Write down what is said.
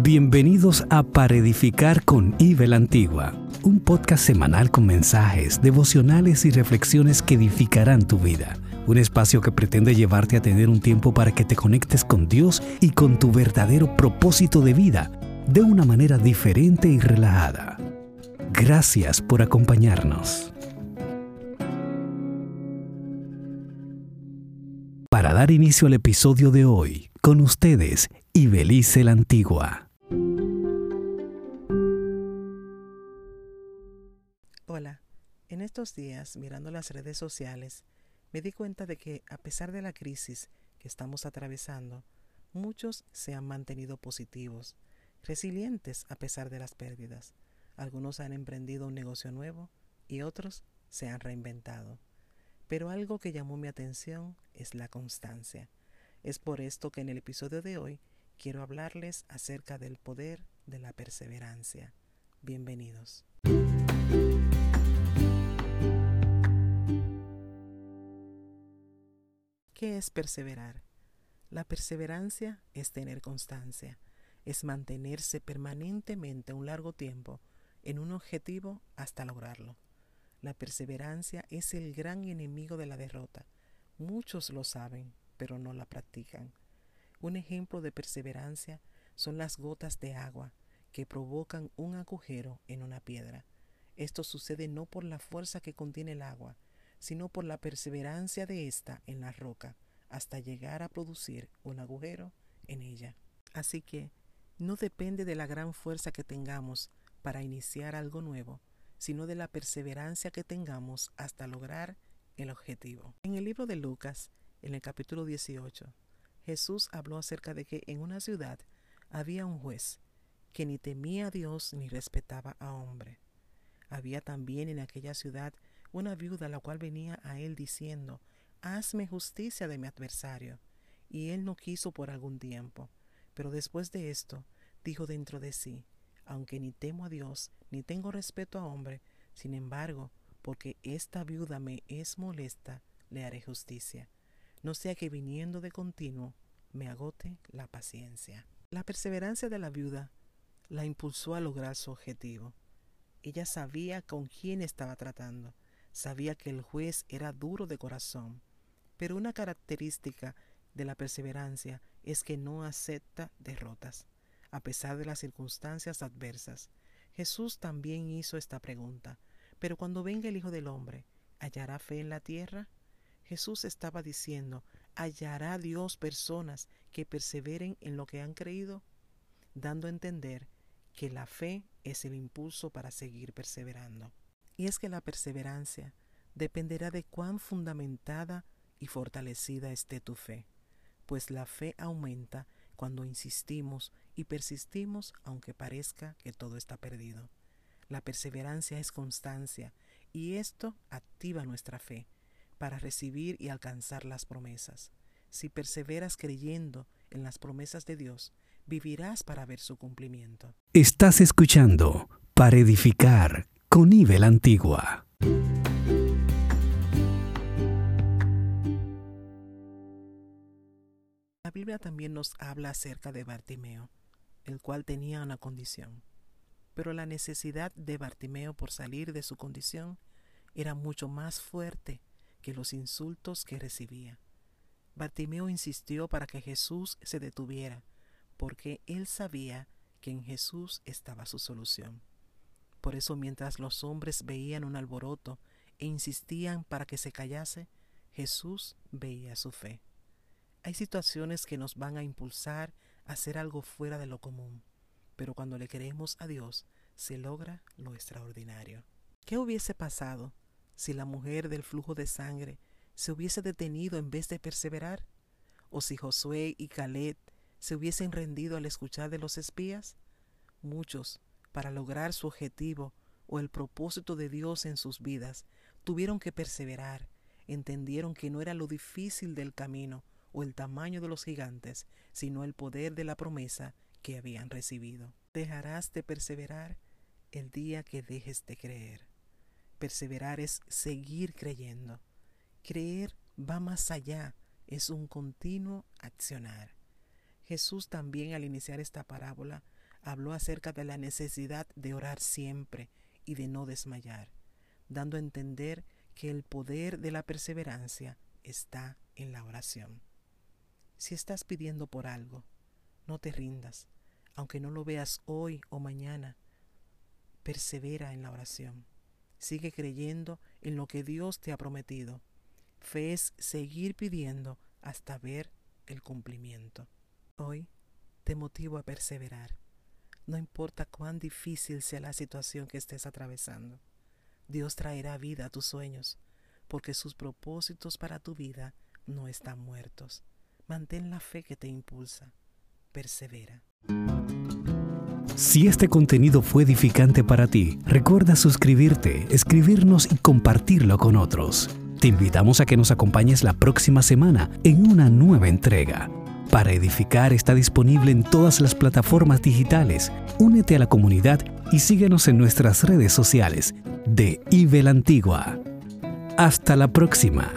Bienvenidos a Para Edificar con Ivel Antigua, un podcast semanal con mensajes, devocionales y reflexiones que edificarán tu vida. Un espacio que pretende llevarte a tener un tiempo para que te conectes con Dios y con tu verdadero propósito de vida de una manera diferente y relajada. Gracias por acompañarnos. Para dar inicio al episodio de hoy, con ustedes, Ibelice la Antigua. Hola, en estos días, mirando las redes sociales, me di cuenta de que a pesar de la crisis que estamos atravesando, muchos se han mantenido positivos, resilientes a pesar de las pérdidas. Algunos han emprendido un negocio nuevo y otros se han reinventado. Pero algo que llamó mi atención es la constancia. Es por esto que en el episodio de hoy quiero hablarles acerca del poder de la perseverancia. Bienvenidos. ¿Qué es perseverar? La perseverancia es tener constancia, es mantenerse permanentemente un largo tiempo en un objetivo hasta lograrlo. La perseverancia es el gran enemigo de la derrota. Muchos lo saben, pero no la practican. Un ejemplo de perseverancia son las gotas de agua que provocan un agujero en una piedra. Esto sucede no por la fuerza que contiene el agua, sino por la perseverancia de ésta en la roca, hasta llegar a producir un agujero en ella. Así que no depende de la gran fuerza que tengamos para iniciar algo nuevo, sino de la perseverancia que tengamos hasta lograr el objetivo. En el libro de Lucas, en el capítulo 18, Jesús habló acerca de que en una ciudad había un juez que ni temía a Dios ni respetaba a hombre. Había también en aquella ciudad una viuda la cual venía a él diciendo, Hazme justicia de mi adversario. Y él no quiso por algún tiempo. Pero después de esto, dijo dentro de sí, aunque ni temo a Dios, ni tengo respeto a hombre, sin embargo, porque esta viuda me es molesta, le haré justicia. No sea que viniendo de continuo me agote la paciencia. La perseverancia de la viuda la impulsó a lograr su objetivo. Ella sabía con quién estaba tratando, sabía que el juez era duro de corazón, pero una característica de la perseverancia es que no acepta derrotas a pesar de las circunstancias adversas. Jesús también hizo esta pregunta, pero cuando venga el Hijo del Hombre, ¿hallará fe en la tierra? Jesús estaba diciendo, ¿hallará Dios personas que perseveren en lo que han creído? Dando a entender que la fe es el impulso para seguir perseverando. Y es que la perseverancia dependerá de cuán fundamentada y fortalecida esté tu fe, pues la fe aumenta cuando insistimos y persistimos aunque parezca que todo está perdido. La perseverancia es constancia y esto activa nuestra fe para recibir y alcanzar las promesas. Si perseveras creyendo en las promesas de Dios, vivirás para ver su cumplimiento. Estás escuchando para edificar con nivel antigua. La Biblia también nos habla acerca de Bartimeo, el cual tenía una condición. Pero la necesidad de Bartimeo por salir de su condición era mucho más fuerte que los insultos que recibía. Bartimeo insistió para que Jesús se detuviera, porque él sabía que en Jesús estaba su solución. Por eso mientras los hombres veían un alboroto e insistían para que se callase, Jesús veía su fe. Hay situaciones que nos van a impulsar a hacer algo fuera de lo común, pero cuando le creemos a Dios, se logra lo extraordinario. ¿Qué hubiese pasado si la mujer del flujo de sangre se hubiese detenido en vez de perseverar? ¿O si Josué y Caleb se hubiesen rendido al escuchar de los espías? Muchos, para lograr su objetivo o el propósito de Dios en sus vidas, tuvieron que perseverar, entendieron que no era lo difícil del camino, o el tamaño de los gigantes, sino el poder de la promesa que habían recibido. Dejarás de perseverar el día que dejes de creer. Perseverar es seguir creyendo. Creer va más allá, es un continuo accionar. Jesús también al iniciar esta parábola habló acerca de la necesidad de orar siempre y de no desmayar, dando a entender que el poder de la perseverancia está en la oración. Si estás pidiendo por algo, no te rindas, aunque no lo veas hoy o mañana. Persevera en la oración. Sigue creyendo en lo que Dios te ha prometido. Fe es seguir pidiendo hasta ver el cumplimiento. Hoy te motivo a perseverar. No importa cuán difícil sea la situación que estés atravesando. Dios traerá vida a tus sueños, porque sus propósitos para tu vida no están muertos. Mantén la fe que te impulsa. Persevera. Si este contenido fue edificante para ti, recuerda suscribirte, escribirnos y compartirlo con otros. Te invitamos a que nos acompañes la próxima semana en una nueva entrega. Para Edificar está disponible en todas las plataformas digitales. Únete a la comunidad y síguenos en nuestras redes sociales de IBEL Antigua. Hasta la próxima.